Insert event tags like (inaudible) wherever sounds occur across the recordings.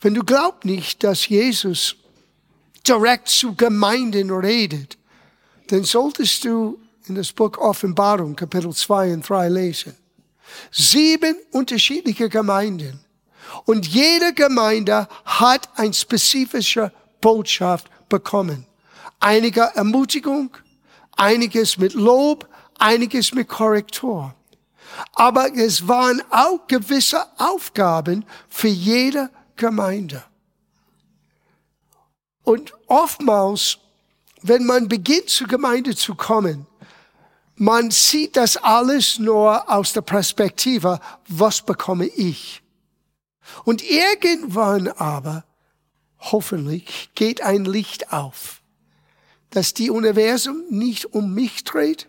Wenn du glaubst nicht, dass Jesus direkt zu Gemeinden redet, dann solltest du in das Buch Offenbarung, Kapitel 2 und 3 lesen. Sieben unterschiedliche Gemeinden. Und jede Gemeinde hat eine spezifische Botschaft bekommen. Einige Ermutigung, einiges mit Lob, einiges mit Korrektur. Aber es waren auch gewisse Aufgaben für jede Gemeinde. Und oftmals, wenn man beginnt zur Gemeinde zu kommen, man sieht das alles nur aus der Perspektive, was bekomme ich? Und irgendwann aber, hoffentlich, geht ein Licht auf, dass die Universum nicht um mich dreht,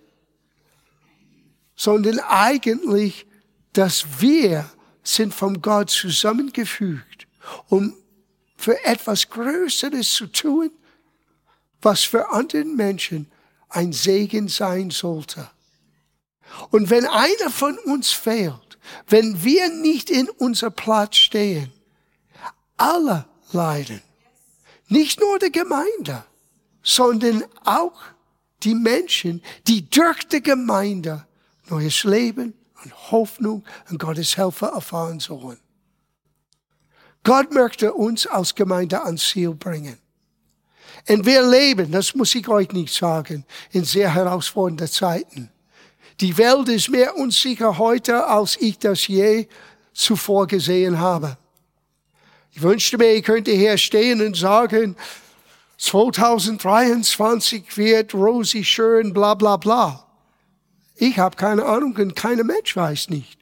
sondern eigentlich, dass wir sind von Gott zusammengefügt, um für etwas Größeres zu tun, was für anderen Menschen ein Segen sein sollte. Und wenn einer von uns fehlt, wenn wir nicht in unser Platz stehen, alle leiden. Nicht nur die Gemeinde, sondern auch die Menschen, die durch die Gemeinde neues Leben und Hoffnung und Gottes Helfer erfahren sollen. Gott möchte uns als Gemeinde ans Ziel bringen. Und wir leben, das muss ich euch nicht sagen, in sehr herausfordernden Zeiten. Die Welt ist mehr unsicher heute, als ich das je zuvor gesehen habe. Ich wünschte mir, ich könnte hier stehen und sagen, 2023 wird rosy schön, bla bla bla. Ich habe keine Ahnung und keiner Mensch weiß nicht.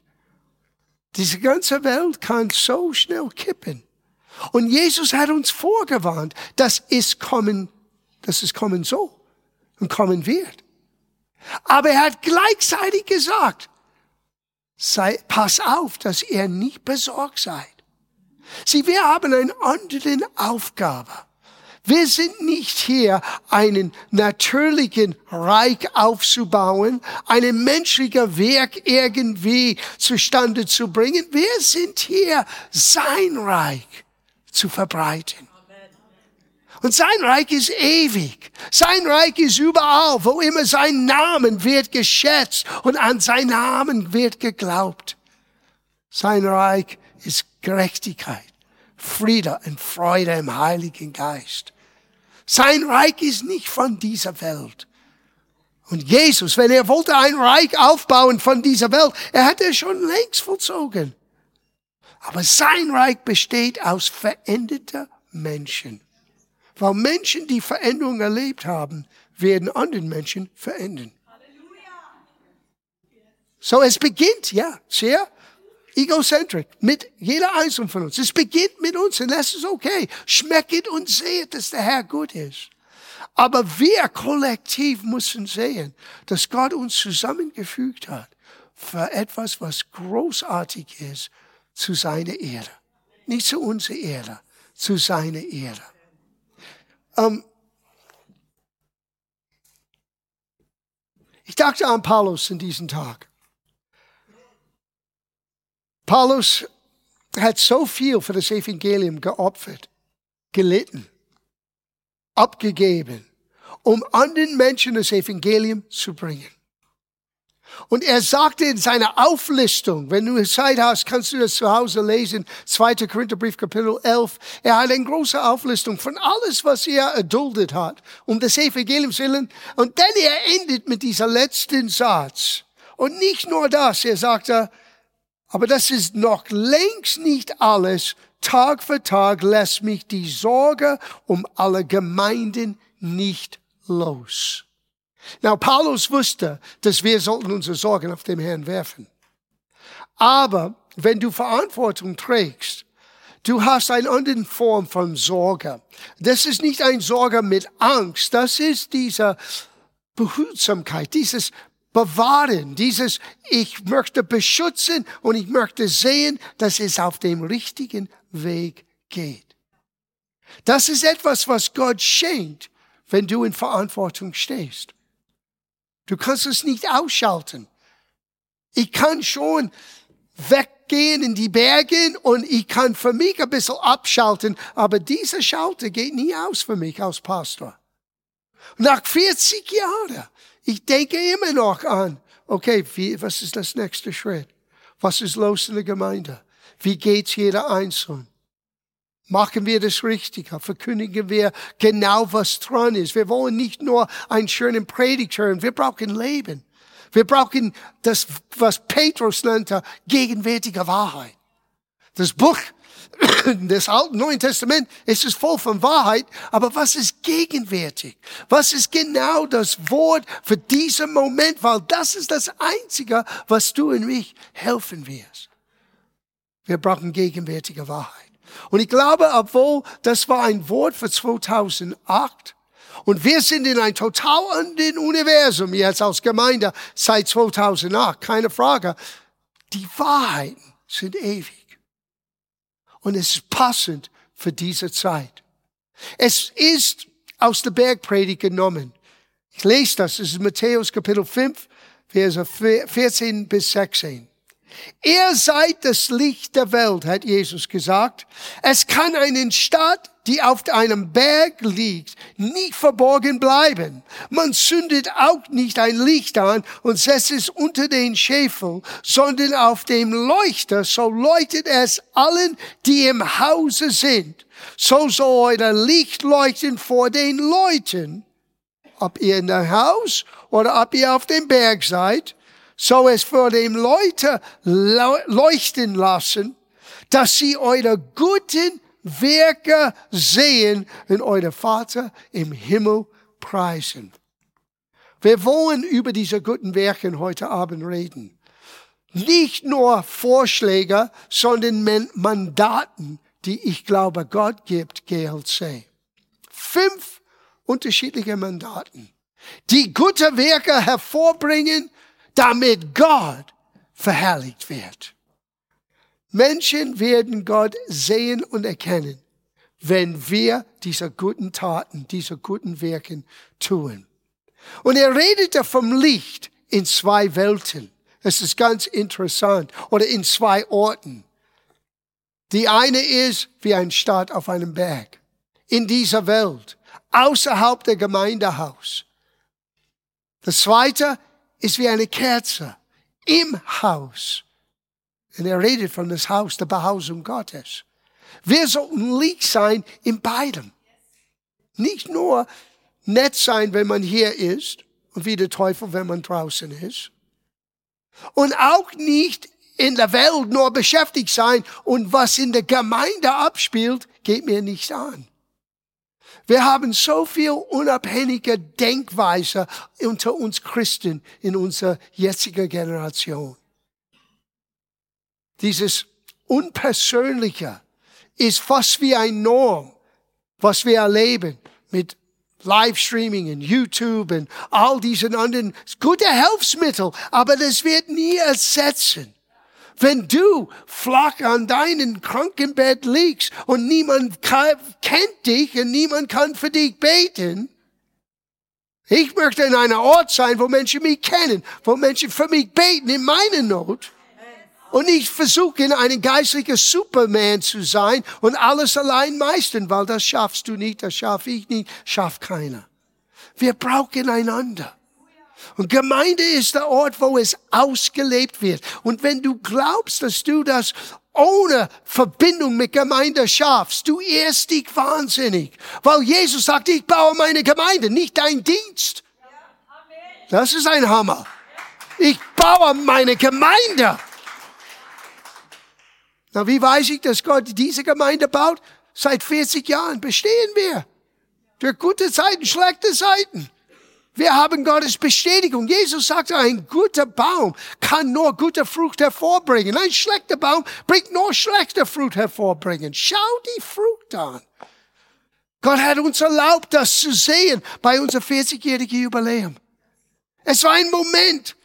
Diese ganze Welt kann so schnell kippen. Und Jesus hat uns vorgewarnt, dass es kommen, dass es kommen soll und kommen wird. Aber er hat gleichzeitig gesagt, sei, pass auf, dass ihr nicht besorgt seid. Sieh, wir haben eine andere Aufgabe. Wir sind nicht hier, einen natürlichen Reich aufzubauen, einen menschlichen Werk irgendwie zustande zu bringen. Wir sind hier, sein Reich zu verbreiten. Und sein Reich ist ewig. Sein Reich ist überall, wo immer sein Namen wird geschätzt und an sein Namen wird geglaubt. Sein Reich ist Gerechtigkeit, Friede und Freude im Heiligen Geist. Sein Reich ist nicht von dieser Welt. Und Jesus, wenn er wollte ein Reich aufbauen von dieser Welt, er hätte es schon längst vollzogen. Aber sein Reich besteht aus veränderter Menschen. Weil Menschen, die Veränderung erlebt haben, werden anderen Menschen verändern. So, es beginnt, ja, sehr egocentric mit jeder Einzelnen von uns. Es beginnt mit uns und das ist okay. Schmecket und seht, dass der Herr gut ist. Aber wir kollektiv müssen sehen, dass Gott uns zusammengefügt hat für etwas, was großartig ist zu seiner Ehre. Nicht zu unserer Ehre, zu seiner Ehre. Ähm, ich dachte an Paulus in diesem Tag. Paulus hat so viel für das Evangelium geopfert, gelitten, abgegeben, um anderen Menschen das Evangelium zu bringen. Und er sagte in seiner Auflistung, wenn du Zeit hast, kannst du das zu Hause lesen, 2. Korintherbrief, Kapitel 11. Er hat eine große Auflistung von alles, was er erduldet hat, um das Evangelium zu willen. Und dann er endet mit dieser letzten Satz. Und nicht nur das, er sagte, aber das ist noch längst nicht alles. Tag für Tag lässt mich die Sorge um alle Gemeinden nicht los. Now, Paulus wusste, dass wir sollten unsere Sorgen auf den Herrn werfen. Aber wenn du Verantwortung trägst, du hast eine andere Form von Sorge. Das ist nicht ein Sorge mit Angst, das ist diese Behutsamkeit, dieses Bewahren, dieses ich möchte beschützen und ich möchte sehen, dass es auf dem richtigen Weg geht. Das ist etwas, was Gott schenkt, wenn du in Verantwortung stehst. Du kannst es nicht ausschalten. Ich kann schon weg gehen in die Berge und ich kann für mich ein bisschen abschalten, aber dieser Schalter geht nie aus für mich als Pastor. Nach 40 Jahren, ich denke immer noch an, okay, wie, was ist das nächste Schritt? Was ist los in der Gemeinde? Wie geht's jeder Einzelne? Machen wir das richtig? Verkündigen wir genau, was dran ist? Wir wollen nicht nur einen schönen Predigt hören. Wir brauchen Leben. Wir brauchen das, was Petrus nannte, gegenwärtige Wahrheit. Das Buch (coughs) des Alten Neuen Testament ist es voll von Wahrheit, aber was ist gegenwärtig? Was ist genau das Wort für diesen Moment? Weil das ist das Einzige, was du und mich helfen wirst. Wir brauchen gegenwärtige Wahrheit. Und ich glaube, obwohl das war ein Wort für 2008, und wir sind in ein total anderen Universum jetzt als Gemeinde seit 2008, keine Frage. Die Wahrheiten sind ewig. Und es ist passend für diese Zeit. Es ist aus der Bergpredigt genommen. Ich lese das, es ist Matthäus Kapitel 5, Verse 14 bis 16. Ihr seid das Licht der Welt, hat Jesus gesagt. Es kann einen Stadt, die auf einem Berg liegt, nicht verborgen bleiben. Man zündet auch nicht ein Licht an und setzt es unter den Schäfel, sondern auf dem Leuchter, so leuchtet es allen, die im Hause sind. So soll euer Licht leuchten vor den Leuten. Ob ihr in der Haus oder ob ihr auf dem Berg seid, so es vor dem Leute leuchten lassen, dass sie eure guten Werke sehen und euer Vater im Himmel preisen. Wir wollen über diese guten Werke heute Abend reden. Nicht nur Vorschläge, sondern Mandaten, die ich glaube Gott gibt, GLC. Fünf unterschiedliche Mandaten, die gute Werke hervorbringen, damit Gott verherrlicht wird. Menschen werden Gott sehen und erkennen, wenn wir diese guten Taten, diese guten Werken tun. Und er redete vom Licht in zwei Welten. Es ist ganz interessant. Oder in zwei Orten. Die eine ist wie ein Stadt auf einem Berg. In dieser Welt. Außerhalb der Gemeindehaus. Das zweite ist wie eine Kerze im Haus. Und er redet von das Haus der Behausung Gottes. Wir sollten Licht sein in beidem. Nicht nur nett sein, wenn man hier ist und wie der Teufel, wenn man draußen ist. Und auch nicht in der Welt nur beschäftigt sein und was in der Gemeinde abspielt, geht mir nicht an. Wir haben so viel unabhängige Denkweise unter uns Christen in unserer jetzigen Generation. Dieses Unpersönliche ist fast wie ein Norm, was wir erleben mit Livestreaming und YouTube und all diesen anderen gute Hilfsmittel, aber das wird nie ersetzen wenn du flach an deinem Krankenbett liegst und niemand kennt dich und niemand kann für dich beten, ich möchte in einer Ort sein, wo Menschen mich kennen, wo Menschen für mich beten in meiner Not. Und ich versuche in einem geistlichen Superman zu sein und alles allein meistern, weil das schaffst du nicht, das schaffe ich nicht, schafft keiner. Wir brauchen einander. Und Gemeinde ist der Ort, wo es ausgelebt wird. Und wenn du glaubst, dass du das ohne Verbindung mit Gemeinde schaffst, du irrst dich wahnsinnig. Weil Jesus sagt, ich baue meine Gemeinde, nicht dein Dienst. Das ist ein Hammer. Ich baue meine Gemeinde. Na, wie weiß ich, dass Gott diese Gemeinde baut? Seit 40 Jahren bestehen wir. Durch gute Zeiten, schlechte Zeiten. Wir haben Gottes Bestätigung. Jesus sagte, ein guter Baum kann nur gute Frucht hervorbringen. Ein schlechter Baum bringt nur schlechte Frucht hervorbringen. Schau die Frucht an. Gott hat uns erlaubt, das zu sehen bei unserem 40-jährigen Jubiläum. Es war ein Moment,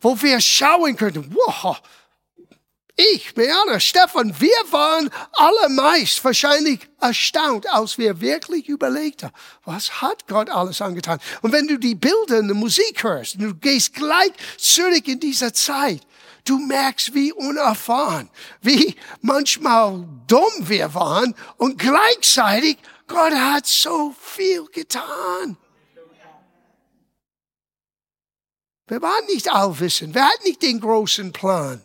wo wir schauen könnten, wow, ich, Meana, Stefan, wir waren allermeist wahrscheinlich erstaunt, als wir wirklich überlegten, was hat Gott alles angetan? Und wenn du die Bilder und die Musik hörst, du gehst gleich zurück in diese Zeit, Du merkst, wie unerfahren, wie manchmal dumm wir waren und gleichzeitig Gott hat so viel getan. Wir waren nicht allwissend, wir hatten nicht den großen Plan.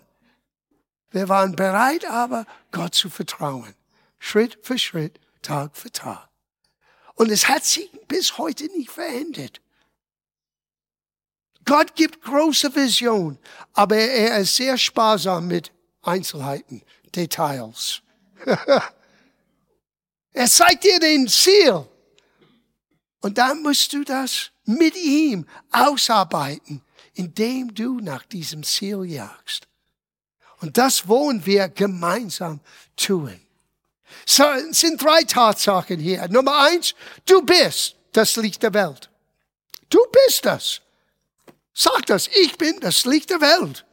Wir waren bereit, aber Gott zu vertrauen. Schritt für Schritt, Tag für Tag. Und es hat sich bis heute nicht verändert. Gott gibt große Vision, aber er ist sehr sparsam mit Einzelheiten, Details. (laughs) er zeigt dir den Ziel. Und dann musst du das mit ihm ausarbeiten, indem du nach diesem Ziel jagst. Und das wollen wir gemeinsam tun. So, es sind drei Tatsachen hier. Nummer eins, du bist das Licht der Welt. Du bist das. Sag das, ich bin das Licht der Welt.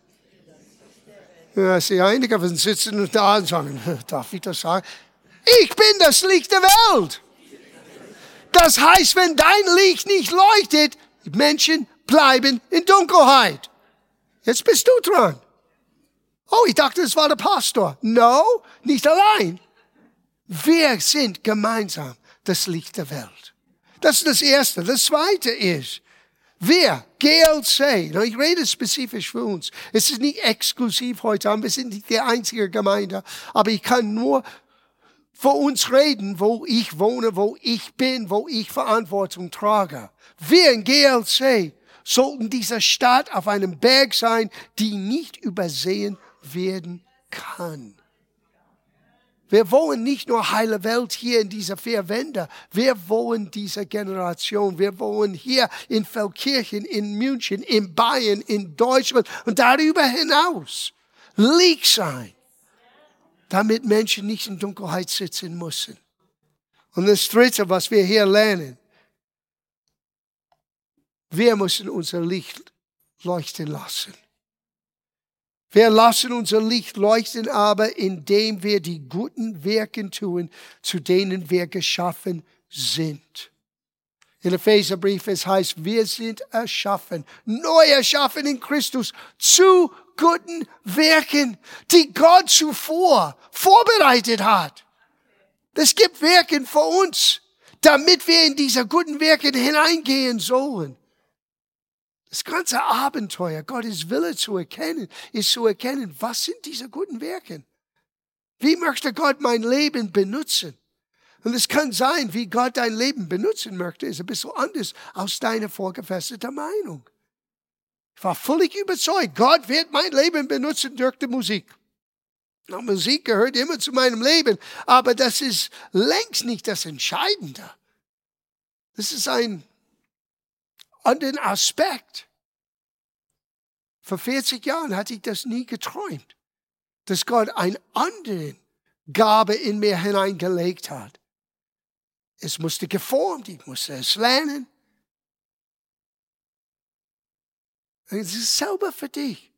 Ja, sie einige von sitzen da und sagen, (laughs) darf ich das sagen? Ich bin das Licht der Welt. Das heißt, wenn dein Licht nicht leuchtet, Menschen bleiben in Dunkelheit. Jetzt bist du dran. Oh, ich dachte, es war der Pastor. No, nicht allein. Wir sind gemeinsam das Licht der Welt. Das ist das Erste. Das Zweite ist, wir, GLC, ich rede spezifisch für uns. Es ist nicht exklusiv heute wir sind nicht die einzige Gemeinde, aber ich kann nur für uns reden, wo ich wohne, wo ich bin, wo ich Verantwortung trage. Wir in GLC sollten dieser Stadt auf einem Berg sein, die nicht übersehen werden kann. Wir wollen nicht nur heile Welt hier in dieser vier Wände. Wir wollen diese Generation. Wir wollen hier in Feldkirchen, in München, in Bayern, in Deutschland und darüber hinaus Licht sein, damit Menschen nicht in Dunkelheit sitzen müssen. Und das Dritte, was wir hier lernen, wir müssen unser Licht leuchten lassen. Wir lassen unser Licht leuchten aber, indem wir die guten Werke tun, zu denen wir geschaffen sind. In Epheserbrief es heißt, wir sind erschaffen, neu erschaffen in Christus zu guten Werken, die Gott zuvor vorbereitet hat. Es gibt Werke für uns, damit wir in diese guten Werke hineingehen sollen. Das ganze Abenteuer, Gottes Wille zu erkennen, ist zu erkennen, was sind diese guten Werke? Wie möchte Gott mein Leben benutzen? Und es kann sein, wie Gott dein Leben benutzen möchte, ist ein bisschen anders als deine vorgefestigte Meinung. Ich war völlig überzeugt, Gott wird mein Leben benutzen durch die Musik. Na, Musik gehört immer zu meinem Leben, aber das ist längst nicht das Entscheidende. Das ist ein anderen Aspekt. Vor 40 Jahren hatte ich das nie geträumt, dass Gott eine andere Gabe in mir hineingelegt hat. Es musste geformt, ich musste es lernen. Es ist selber für dich.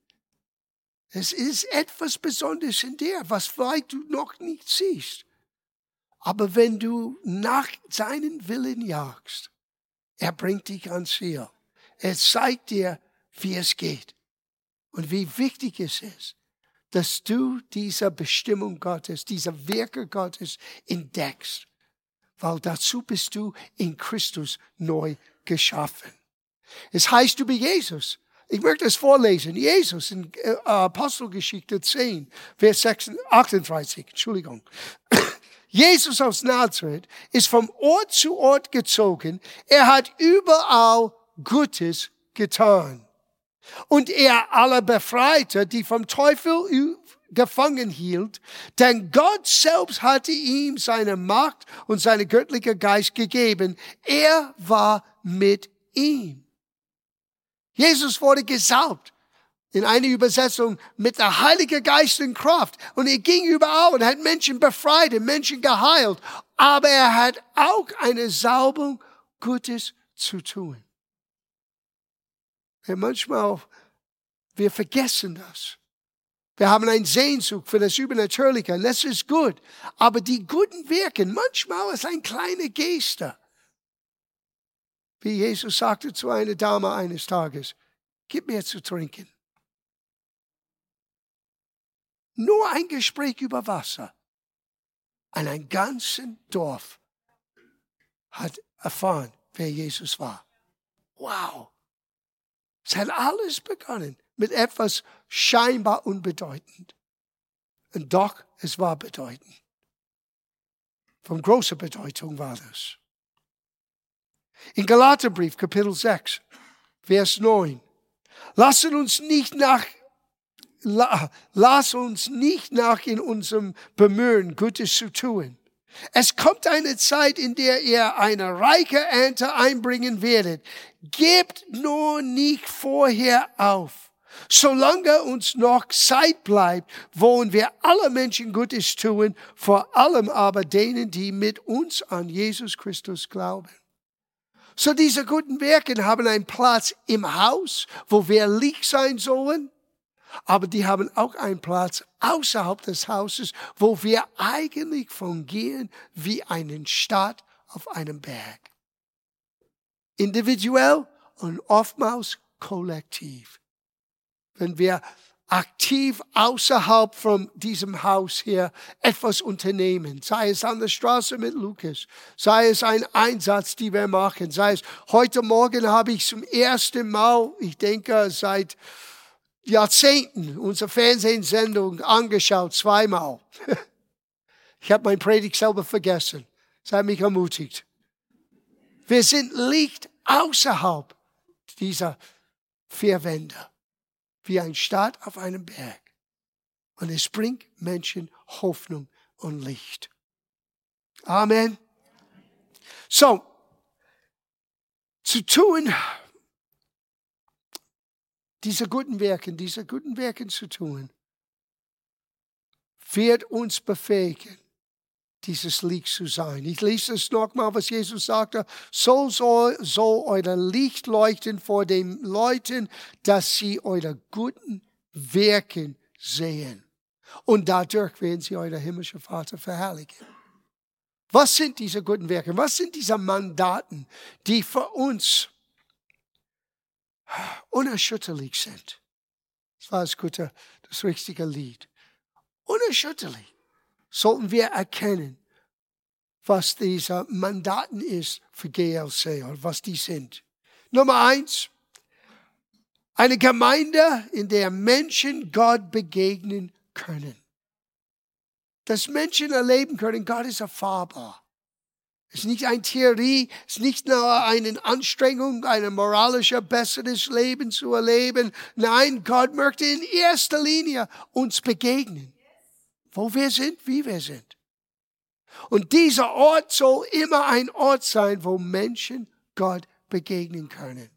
Es ist etwas Besonderes in dir, was vielleicht du noch nicht siehst. Aber wenn du nach seinen Willen jagst, er bringt dich ans Ziel. Er zeigt dir, wie es geht und wie wichtig es ist, dass du diese Bestimmung Gottes, diese Werke Gottes entdeckst, weil dazu bist du in Christus neu geschaffen. Es heißt über Jesus, ich möchte es vorlesen, Jesus in äh, Apostelgeschichte 10, Vers 38, Entschuldigung. Jesus aus Nazareth ist vom Ort zu Ort gezogen. Er hat überall Gutes getan. Und er alle befreite, die vom Teufel gefangen hielt, denn Gott selbst hatte ihm seine Macht und seine göttliche Geist gegeben. Er war mit ihm. Jesus wurde gesalbt in einer Übersetzung mit der Heiligen Geist in Kraft. Und er ging überall und hat Menschen befreit und Menschen geheilt. Aber er hat auch eine Salbung Gutes zu tun. Und manchmal, wir vergessen das. Wir haben einen Sehnsucht für das Übernatürliche und das ist gut. Aber die guten Werke, manchmal ist ein kleiner Geste. Wie Jesus sagte zu einer Dame eines Tages, gib mir zu trinken. Nur ein Gespräch über Wasser. Und ein ganzes Dorf hat erfahren, wer Jesus war. Wow. Es hat alles begonnen mit etwas scheinbar unbedeutend. Und doch, es war bedeutend. Von großer Bedeutung war das. In Galaterbrief, Kapitel 6, Vers 9. Lassen uns nicht nach, lass uns nicht nach in unserem Bemühen, Gutes zu tun. Es kommt eine Zeit, in der ihr eine reiche Ernte einbringen werdet. Gebt nur nicht vorher auf. Solange uns noch Zeit bleibt, wollen wir alle Menschen Gutes tun, vor allem aber denen, die mit uns an Jesus Christus glauben. So diese guten Werke haben einen Platz im Haus, wo wir Licht sein sollen, aber die haben auch einen Platz außerhalb des Hauses, wo wir eigentlich fungieren wie einen Stadt auf einem Berg. Individuell und oftmals kollektiv. Wenn wir aktiv außerhalb von diesem Haus hier etwas unternehmen. Sei es an der Straße mit Lukas, sei es ein Einsatz, die wir machen, sei es heute Morgen habe ich zum ersten Mal, ich denke seit Jahrzehnten, unsere Fernsehsendung angeschaut, zweimal. (laughs) Ich habe mein Predigt selber vergessen. Es hat mich ermutigt. Wir sind Licht außerhalb dieser vier Wände wie ein Staat auf einem Berg. Und es bringt Menschen Hoffnung und Licht. Amen. So, zu tun, diese guten Werke, diese guten Werke zu tun, wird uns befähigen, dieses Licht zu sein. Ich lese es nochmal, was Jesus sagte. So soll, soll euer Licht leuchten vor den Leuten, dass sie eure guten Werken sehen. Und dadurch werden sie euer himmlischer Vater verherrlichen. Was sind diese guten Werke? Was sind diese Mandaten, die für uns unerschütterlich sind? Das war das gute, das richtige Lied. Unerschütterlich sollten wir erkennen, was diese Mandaten ist für GLC und was die sind. Nummer eins, eine Gemeinde, in der Menschen Gott begegnen können. Dass Menschen erleben können, Gott ist erfahrbar. Es ist nicht eine Theorie, es ist nicht nur eine Anstrengung, ein moralischer, besseres Leben zu erleben. Nein, Gott möchte in erster Linie uns begegnen wo wir sind, wie wir sind. Und dieser Ort soll immer ein Ort sein, wo Menschen Gott begegnen können.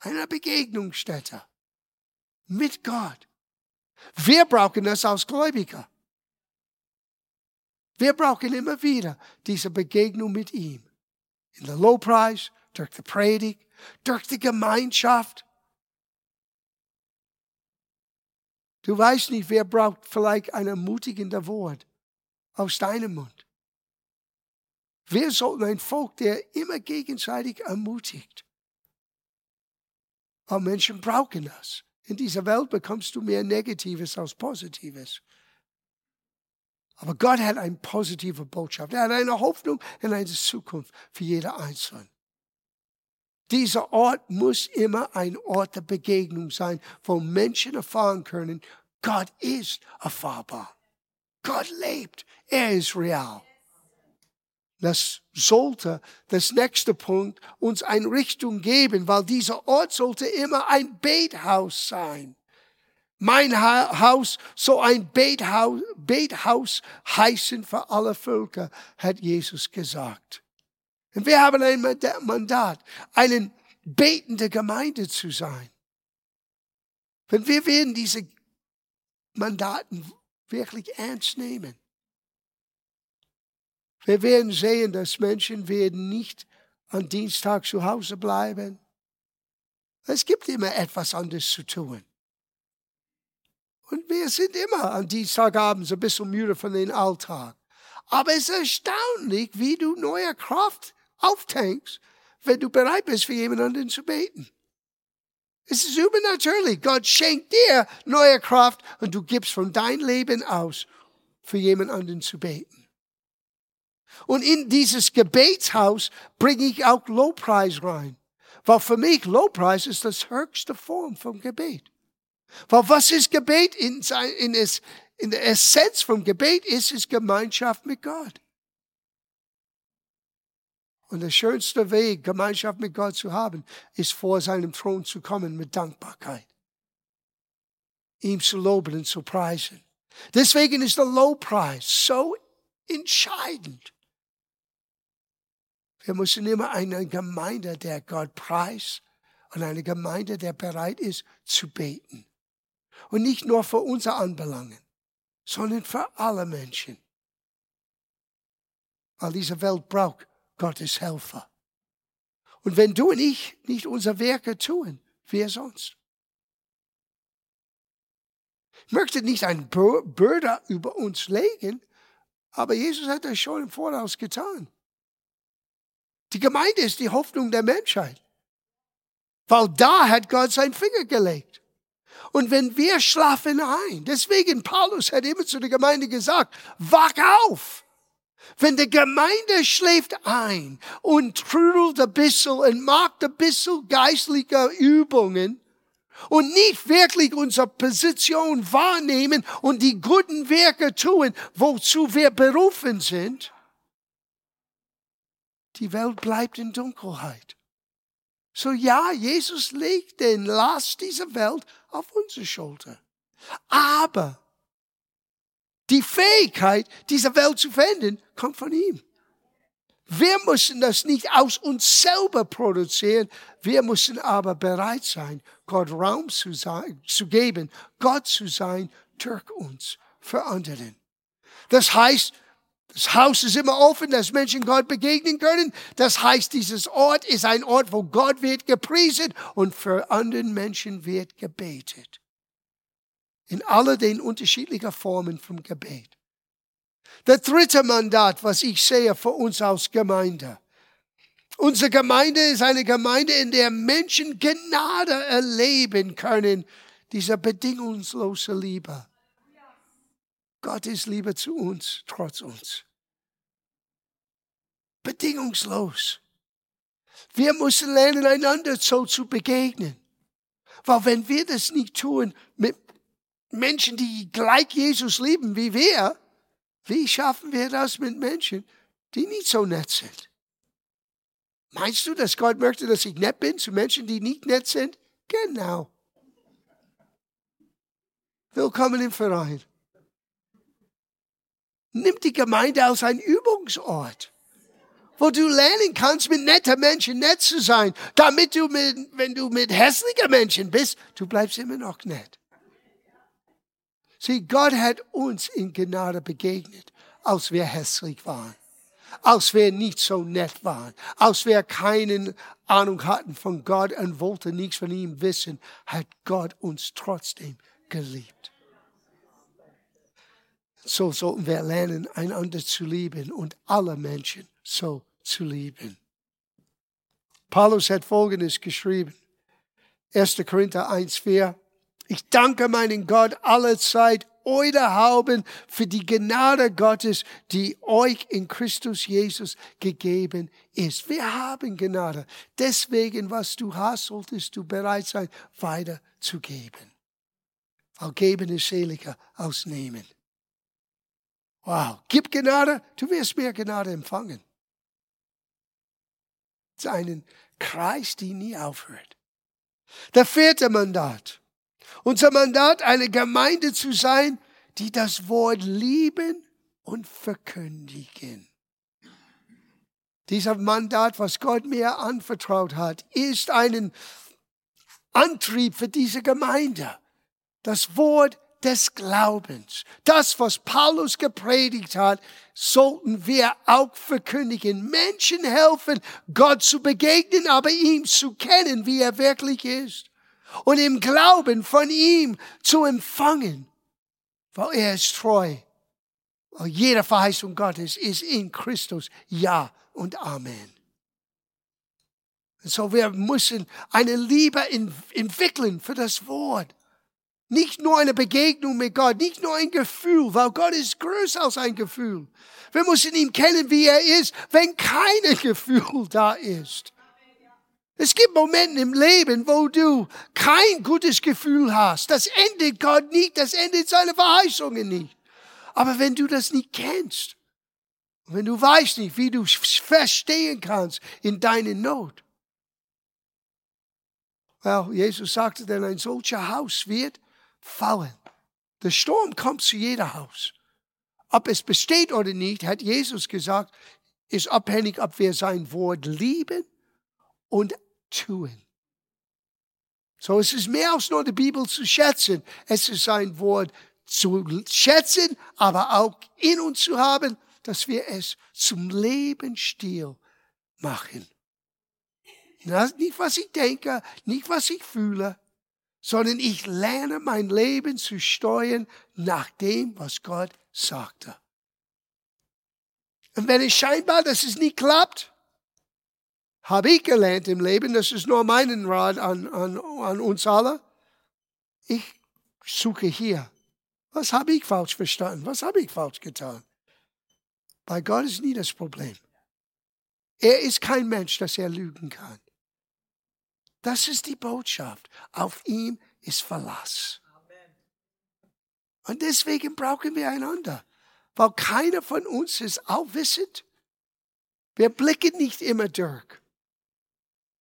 Eine Begegnungsstätte mit Gott. Wir brauchen das als Gläubiger. Wir brauchen immer wieder diese Begegnung mit ihm. In der Lobpreis, durch die Predigt, durch die Gemeinschaft. Du weißt nicht, wer braucht vielleicht ein ermutigender Wort aus deinem Mund. Wir sollten ein Volk, der immer gegenseitig ermutigt. Aber Menschen brauchen das. In dieser Welt bekommst du mehr Negatives als Positives. Aber Gott hat eine positive Botschaft. Er hat eine Hoffnung und eine Zukunft für jeder Einzelne. Dieser Ort muss immer ein Ort der Begegnung sein, wo Menschen erfahren können, Gott ist erfahrbar. Gott lebt. Er ist real. Das sollte das nächste Punkt uns eine Richtung geben, weil dieser Ort sollte immer ein Bethaus sein. Mein Haus soll ein Bethaus, Bethaus heißen für alle Völker, hat Jesus gesagt. Und wir haben ein Mandat, eine betende Gemeinde zu sein. Wenn wir werden diese Mandaten wirklich ernst nehmen. Wir werden sehen, dass Menschen werden nicht am Dienstag zu Hause bleiben. Es gibt immer etwas anderes zu tun. Und wir sind immer am Dienstagabend so ein bisschen müde von dem Alltag. Aber es ist erstaunlich, wie du neue Kraft auftankst, wenn du bereit bist, für jemanden zu beten. Es ist übernatürlich. Gott schenkt dir neue Kraft und du gibst von dein Leben aus, für jemand anderen zu beten. Und in dieses Gebetshaus bringe ich auch Lobpreis rein. Weil für mich Lobpreis ist das höchste Form vom Gebet. Weil was ist Gebet? In, in, in der Essenz vom Gebet ist es Gemeinschaft mit Gott. Und der schönste Weg, Gemeinschaft mit Gott zu haben, ist vor seinem Thron zu kommen mit Dankbarkeit. Ihm zu loben und zu preisen. Deswegen ist der Lobpreis so entscheidend. Wir müssen immer eine Gemeinde, der Gott preist und eine Gemeinde, der bereit ist zu beten. Und nicht nur für unser Anbelangen, sondern für alle Menschen. Weil diese Welt braucht Gottes Helfer. Und wenn du und ich nicht unsere Werke tun, wer sonst? Ich möchte nicht ein Bürde über uns legen, aber Jesus hat das schon im Voraus getan. Die Gemeinde ist die Hoffnung der Menschheit. Weil da hat Gott seinen Finger gelegt. Und wenn wir schlafen ein, deswegen Paulus hat immer zu der Gemeinde gesagt, wach auf. Wenn die Gemeinde schläft ein und trudelt ein bisschen und macht ein bisschen geistliche Übungen und nicht wirklich unsere Position wahrnehmen und die guten Werke tun, wozu wir berufen sind, die Welt bleibt in Dunkelheit. So ja, Jesus legt den Last dieser Welt auf unsere Schulter. Aber die Fähigkeit, diese Welt zu verändern, kommt von ihm. Wir müssen das nicht aus uns selber produzieren. Wir müssen aber bereit sein, Gott Raum zu, sein, zu geben, Gott zu sein durch uns, für anderen. Das heißt, das Haus ist immer offen, dass Menschen Gott begegnen können. Das heißt, dieses Ort ist ein Ort, wo Gott wird gepriesen und für anderen Menschen wird gebetet in all den unterschiedlichen Formen vom Gebet. Der dritte Mandat, was ich sehe für uns als Gemeinde. Unsere Gemeinde ist eine Gemeinde, in der Menschen Gnade erleben können, diese bedingungslose Liebe. Gott ist Liebe zu uns, trotz uns. Bedingungslos. Wir müssen lernen, einander so zu begegnen. Weil wenn wir das nicht tun mit Menschen, die gleich Jesus lieben wie wir, wie schaffen wir das mit Menschen, die nicht so nett sind? Meinst du, dass Gott möchte, dass ich nett bin zu Menschen, die nicht nett sind? Genau. Willkommen im Verein. Nimm die Gemeinde als ein Übungsort, wo du lernen kannst, mit netten Menschen nett zu sein, damit du, mit, wenn du mit hässlichen Menschen bist, du bleibst immer noch nett. Sieh, Gott hat uns in Gnade begegnet, als wir hässlich waren, als wir nicht so nett waren, als wir keine Ahnung hatten von Gott und wollten nichts von ihm wissen, hat Gott uns trotzdem geliebt. So sollten wir lernen, einander zu lieben und alle Menschen so zu lieben. Paulus hat Folgendes geschrieben. 1. Korinther 1,4 ich danke meinen Gott alle Zeit eure Hauben für die Gnade Gottes, die euch in Christus Jesus gegeben ist. Wir haben Gnade. Deswegen, was du hast, solltest du bereit sein, weiterzugeben. Weil geben ist seliger als nehmen. Wow, gib Gnade, du wirst mehr Gnade empfangen. Es ist ein Kreis, der nie aufhört. Der vierte Mandat. Unser Mandat, eine Gemeinde zu sein, die das Wort lieben und verkündigen. Dieser Mandat, was Gott mir anvertraut hat, ist ein Antrieb für diese Gemeinde. Das Wort des Glaubens. Das, was Paulus gepredigt hat, sollten wir auch verkündigen. Menschen helfen, Gott zu begegnen, aber ihm zu kennen, wie er wirklich ist und im Glauben von ihm zu empfangen, weil er ist treu. Weil jede Verheißung Gottes ist in Christus Ja und Amen. So, wir müssen eine Liebe entwickeln für das Wort. Nicht nur eine Begegnung mit Gott, nicht nur ein Gefühl, weil Gott ist größer als ein Gefühl. Wir müssen ihn kennen, wie er ist, wenn kein (laughs) Gefühl da ist. Es gibt Momente im Leben, wo du kein gutes Gefühl hast. Das endet Gott nicht, das endet seine Verheißungen nicht. Aber wenn du das nicht kennst, wenn du weißt nicht, wie du verstehen kannst in deiner Not. Well, Jesus sagte, denn ein solcher Haus wird fallen. Der Sturm kommt zu jeder Haus. Ob es besteht oder nicht, hat Jesus gesagt, ist abhängig, ob wir sein Wort lieben und tun. So es ist mehr als nur die Bibel zu schätzen. Es ist sein Wort zu schätzen, aber auch in uns zu haben, dass wir es zum Lebensstil machen. Nicht, was ich denke, nicht, was ich fühle, sondern ich lerne mein Leben zu steuern nach dem, was Gott sagte. Und wenn es scheinbar, dass es nicht klappt, habe ich gelernt im Leben, das ist nur meinen Rat an, an, an uns alle, ich suche hier. Was habe ich falsch verstanden? Was habe ich falsch getan? Bei Gott ist nie das Problem. Er ist kein Mensch, dass er lügen kann. Das ist die Botschaft. Auf ihm ist Verlass. Und deswegen brauchen wir einander, weil keiner von uns ist allwissend. Wir blicken nicht immer durch.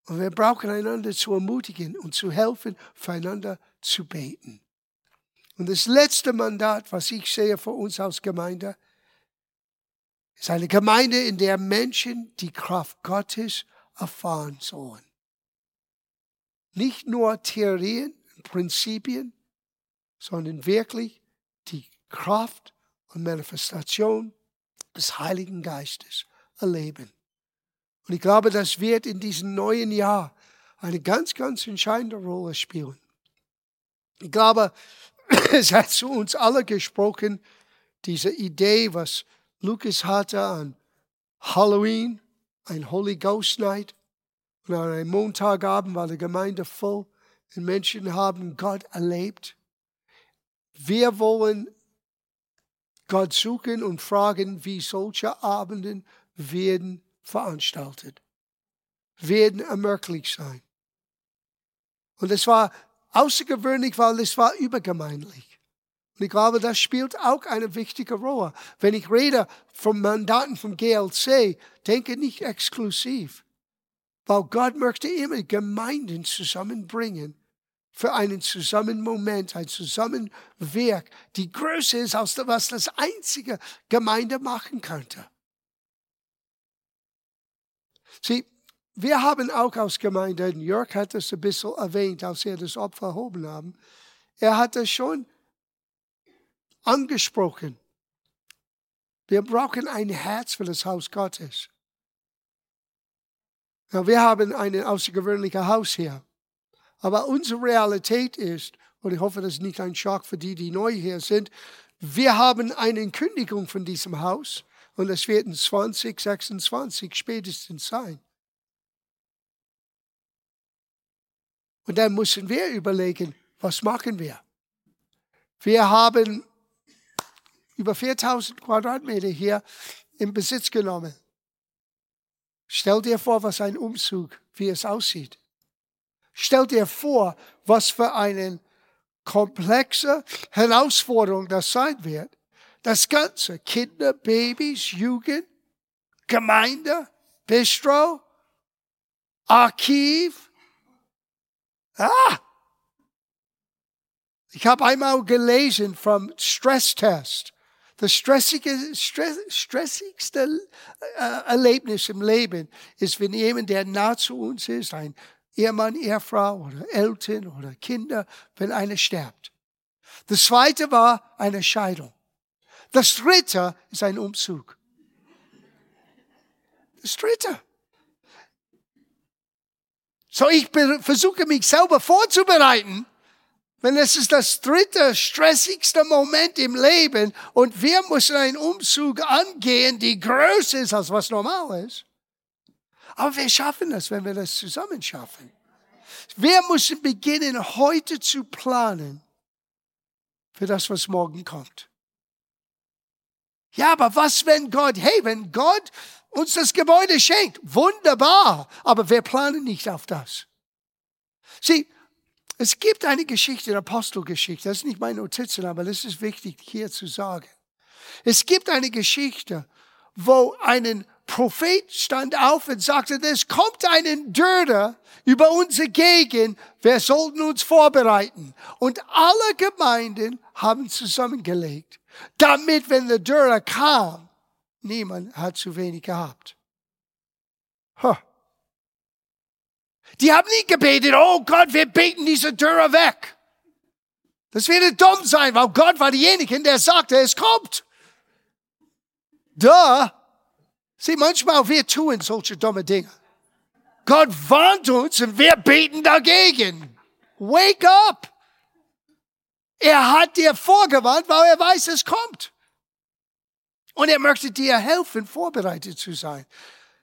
Und wir brauchen einander zu ermutigen und zu helfen, füreinander zu beten. Und das letzte Mandat, was ich sehe für uns als Gemeinde, ist eine Gemeinde, in der Menschen die Kraft Gottes erfahren sollen. Nicht nur Theorien, Prinzipien, sondern wirklich die Kraft und Manifestation des Heiligen Geistes erleben. Und ich glaube, das wird in diesem neuen Jahr eine ganz, ganz entscheidende Rolle spielen. Ich glaube, (clears throat) es hat zu uns alle gesprochen, diese Idee, was Lukas hatte an Halloween, ein Holy Ghost Night. Einem Montagabend war die Gemeinde voll und Menschen haben Gott erlebt. Wir wollen Gott suchen und fragen, wie solche Abenden werden veranstaltet, werden ermöglicht sein. Und es war außergewöhnlich, weil es war übergemeinlich. Und ich glaube, das spielt auch eine wichtige Rolle. Wenn ich rede vom Mandaten vom GLC, denke nicht exklusiv. Weil Gott möchte immer Gemeinden zusammenbringen für einen zusammen Moment, ein Zusammenwerk, die größer ist, als was das einzige Gemeinde machen könnte. Sieh, wir haben auch als Gemeinde, Jörg hat das ein bisschen erwähnt, als er das Opfer erhoben haben, er hat das schon angesprochen. Wir brauchen ein Herz für das Haus Gottes. Ja, wir haben ein außergewöhnliches Haus hier. Aber unsere Realität ist, und ich hoffe, das ist nicht ein Schock für die, die neu hier sind, wir haben eine Kündigung von diesem Haus und es wird in 2026 spätestens sein. Und dann müssen wir überlegen, was machen wir? Wir haben über 4000 Quadratmeter hier in Besitz genommen. Stell dir vor, was ein Umzug, wie es aussieht. Stell dir vor, was für eine komplexe Herausforderung das sein wird. Das Ganze, Kinder, Babys, Jugend, Gemeinde, Bistro, Archiv. Ah! Ich habe einmal gelesen vom Stresstest. Das stressige, stress, stressigste äh, Erlebnis im Leben ist, wenn jemand, der nah zu uns ist, ein Ehemann, Ehefrau oder Eltern oder Kinder, wenn einer stirbt. Das zweite war eine Scheidung. Das dritte ist ein Umzug. Das dritte. So, ich versuche mich selber vorzubereiten wenn es ist das dritte, stressigste Moment im Leben und wir müssen einen Umzug angehen, die größer ist, als was normal ist. Aber wir schaffen das, wenn wir das zusammen schaffen. Wir müssen beginnen, heute zu planen für das, was morgen kommt. Ja, aber was, wenn Gott, hey, wenn Gott uns das Gebäude schenkt, wunderbar, aber wir planen nicht auf das. Sieh, es gibt eine Geschichte, eine Apostelgeschichte, das ist nicht meine Notizen, aber das ist wichtig hier zu sagen. Es gibt eine Geschichte, wo ein Prophet stand auf und sagte, es kommt ein Dürre über unsere Gegend, wir sollten uns vorbereiten. Und alle Gemeinden haben zusammengelegt, damit, wenn der Dürre kam, niemand hat zu wenig gehabt. Huh. Die haben nie gebetet, oh Gott, wir beten diese Dürre weg. Das würde dumm sein, weil Gott war derjenige, der sagte, es kommt. Da, sieh, manchmal wir tun solche dumme Dinge. Gott warnt uns und wir beten dagegen. Wake up! Er hat dir vorgewarnt, weil er weiß, es kommt. Und er möchte dir helfen, vorbereitet zu sein.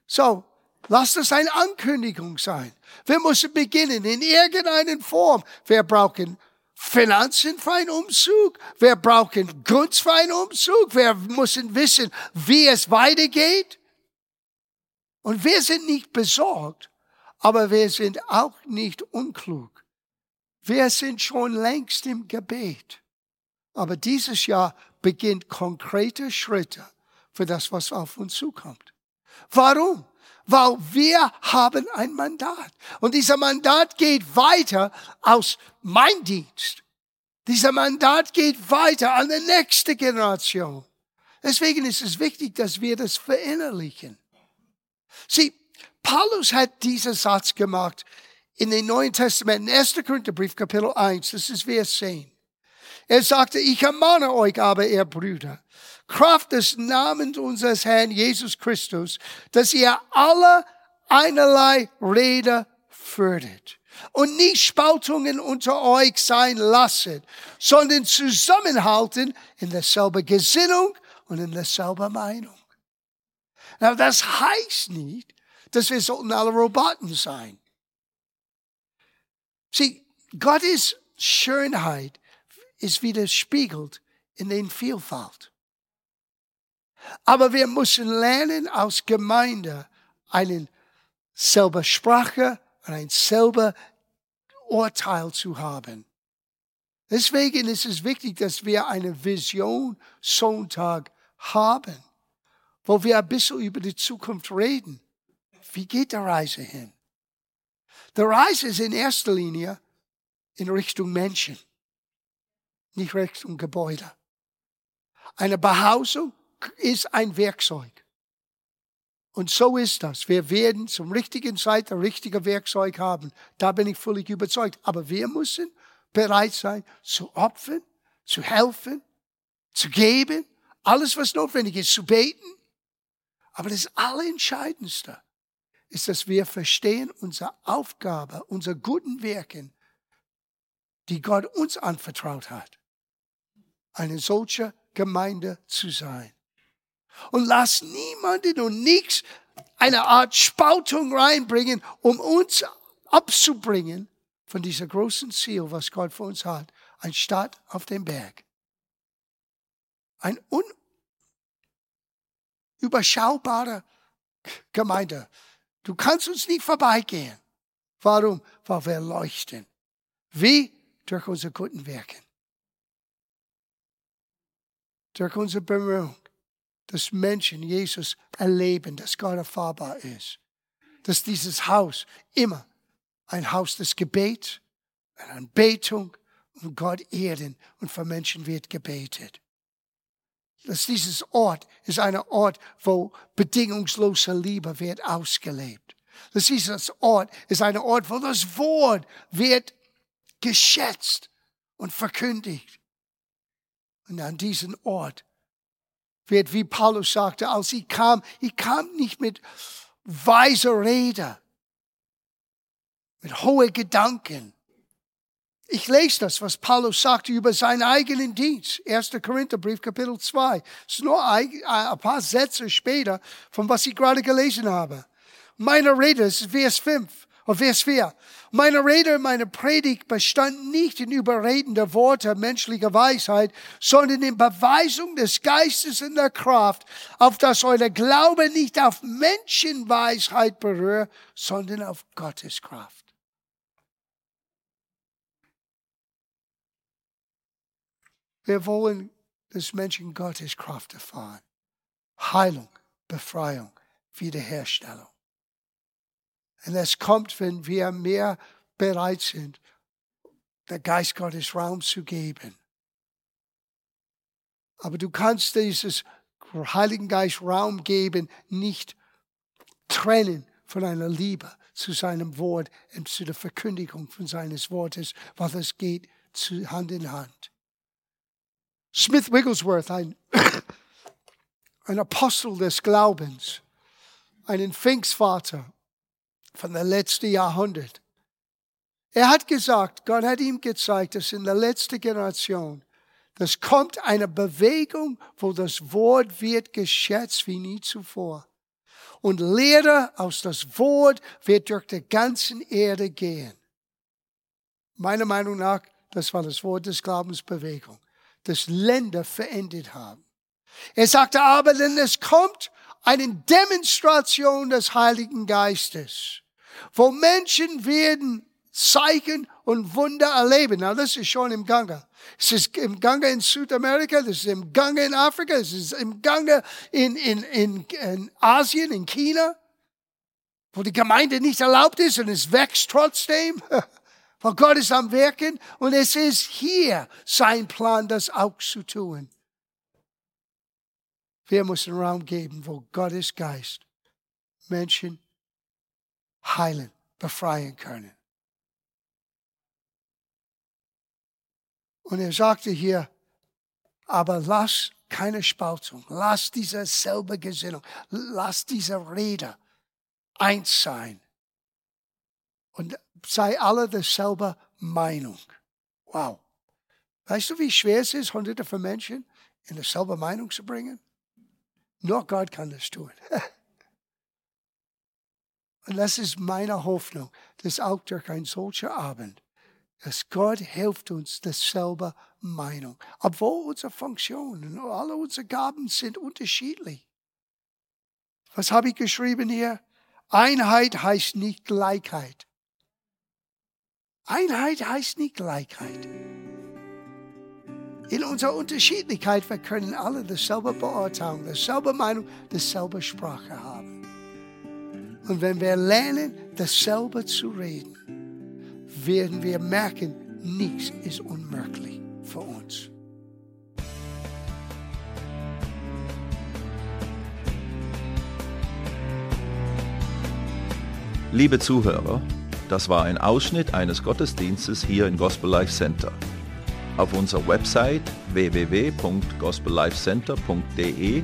So, Lass das eine Ankündigung sein. Wir müssen beginnen in irgendeiner Form. Wir brauchen Finanzen für einen Umzug. Wir brauchen Gunst für einen Umzug. Wir müssen wissen, wie es weitergeht. Und wir sind nicht besorgt, aber wir sind auch nicht unklug. Wir sind schon längst im Gebet. Aber dieses Jahr beginnt konkrete Schritte für das, was auf uns zukommt. Warum? Weil wir haben ein Mandat. Und dieser Mandat geht weiter aus mein Dienst. Dieser Mandat geht weiter an die nächste Generation. Deswegen ist es wichtig, dass wir das verinnerlichen. Sieh, Paulus hat diesen Satz gemacht in den Neuen Testamenten, 1. Korintherbrief, Kapitel 1, das ist Vers 10. Er sagte, ich ermahne euch aber, ihr Brüder, Kraft des Namens unseres Herrn Jesus Christus, dass ihr alle einerlei Rede fördert und nicht Spaltungen unter euch sein lasset, sondern zusammenhalten in derselben Gesinnung und in derselben Meinung. Aber das heißt nicht, dass wir sollten alle Roboten sein. Sieh, Gottes Schönheit ist widerspiegelt in den Vielfalt. Aber wir müssen lernen, aus Gemeinde einen selber Sprache und ein selber Urteil zu haben. Deswegen ist es wichtig, dass wir eine Vision Sonntag haben, wo wir ein bisschen über die Zukunft reden. Wie geht die Reise hin? Die Reise ist in erster Linie in Richtung Menschen, nicht Richtung Gebäude. Eine Behausung ist ein Werkzeug. Und so ist das. Wir werden zum richtigen Zeit das richtige Werkzeug haben. Da bin ich völlig überzeugt. Aber wir müssen bereit sein, zu opfern, zu helfen, zu geben, alles, was notwendig ist, zu beten. Aber das Allerentscheidendste ist, dass wir verstehen, unsere Aufgabe, unsere guten Werken, die Gott uns anvertraut hat, eine solche Gemeinde zu sein. Und lass niemanden und nichts eine Art Spaltung reinbringen, um uns abzubringen von dieser großen Ziel, was Gott für uns hat. Ein Stadt auf dem Berg. Ein unüberschaubarer Gemeinde. Du kannst uns nicht vorbeigehen. Warum? Weil wir leuchten. Wie? Durch unsere guten Werke. Durch unsere Bemühungen dass Menschen Jesus erleben, dass Gott erfahrbar ist. Dass dieses Haus immer ein Haus des Gebets, eine Anbetung und Gott ehren und für Menschen wird gebetet. Dass dieses Ort ist ein Ort, wo bedingungslose Liebe wird ausgelebt. Dass dieses Ort ist ein Ort, wo das Wort wird geschätzt und verkündigt. Und an diesem Ort wird, wie Paulus sagte, als ich kam, ich kam nicht mit weiser Rede, mit hohen Gedanken. Ich lese das, was Paulus sagte über seinen eigenen Dienst. 1. Korintherbrief, Kapitel 2. Es ist nur ein, ein paar Sätze später, von was ich gerade gelesen habe. Meine Rede, ist Vers 5 und Vers 4. Meine Rede, meine Predigt bestand nicht in überredender Worte menschlicher Weisheit, sondern in Beweisung des Geistes und der Kraft, auf dass euer Glaube nicht auf Menschenweisheit berührt, sondern auf Gottes Kraft. Wir wollen, dass Menschen Gottes Kraft erfahren. Heilung, Befreiung, Wiederherstellung. Und es kommt, wenn wir mehr bereit sind, der Geist Gottes Raum zu geben. Aber du kannst dieses Heiligen Geist Raum geben, nicht trennen von einer Liebe zu seinem Wort und zu der Verkündigung von seines Wortes, weil es geht zu Hand in Hand. Smith Wigglesworth, ein, (coughs) ein Apostel des Glaubens, ein Pfingstvater, von der letzten Jahrhundert. Er hat gesagt, Gott hat ihm gezeigt, dass in der letzten Generation, das kommt eine Bewegung, wo das Wort wird geschätzt wie nie zuvor. Und Lehre aus das Wort wird durch die ganze Erde gehen. Meiner Meinung nach, das war das Wort des Glaubensbewegung, das Länder verändert haben. Er sagte aber, denn es kommt eine Demonstration des Heiligen Geistes wo Menschen werden Zeichen und Wunder erleben. Na, das ist schon im Gange. Es ist im Gange in Südamerika, das ist im Gange in Afrika, es ist im Gange in, in, in, in Asien, in China, wo die Gemeinde nicht erlaubt ist und es wächst trotzdem. (laughs) Weil Gott ist am Wirken und es ist hier sein Plan, das auch zu tun. Wir müssen Raum geben, wo Gottes Geist Menschen heilen, befreien können. Und er sagte hier, aber lass keine Spaltung, lass diese selbe Gesinnung, lass diese Rede eins sein. Und sei alle derselbe Meinung. Wow. Weißt du, wie schwer es ist, hunderte von Menschen in derselbe Meinung zu bringen? Nur Gott kann das tun. (laughs) Und das ist meine Hoffnung, dass auch durch ein solcher Abend, dass Gott hilft uns dasselbe Meinung. Obwohl unsere Funktionen, alle unsere Gaben sind unterschiedlich. Was habe ich geschrieben hier? Einheit heißt nicht Gleichheit. Einheit heißt nicht Gleichheit. In unserer Unterschiedlichkeit, wir können alle dasselbe beurteilen, dasselbe Meinung, dasselbe Sprache haben. Und wenn wir lernen, dasselbe zu reden, werden wir merken, nichts ist unmöglich für uns. Liebe Zuhörer, das war ein Ausschnitt eines Gottesdienstes hier im Gospel Life Center. Auf unserer Website www.gospellifecenter.de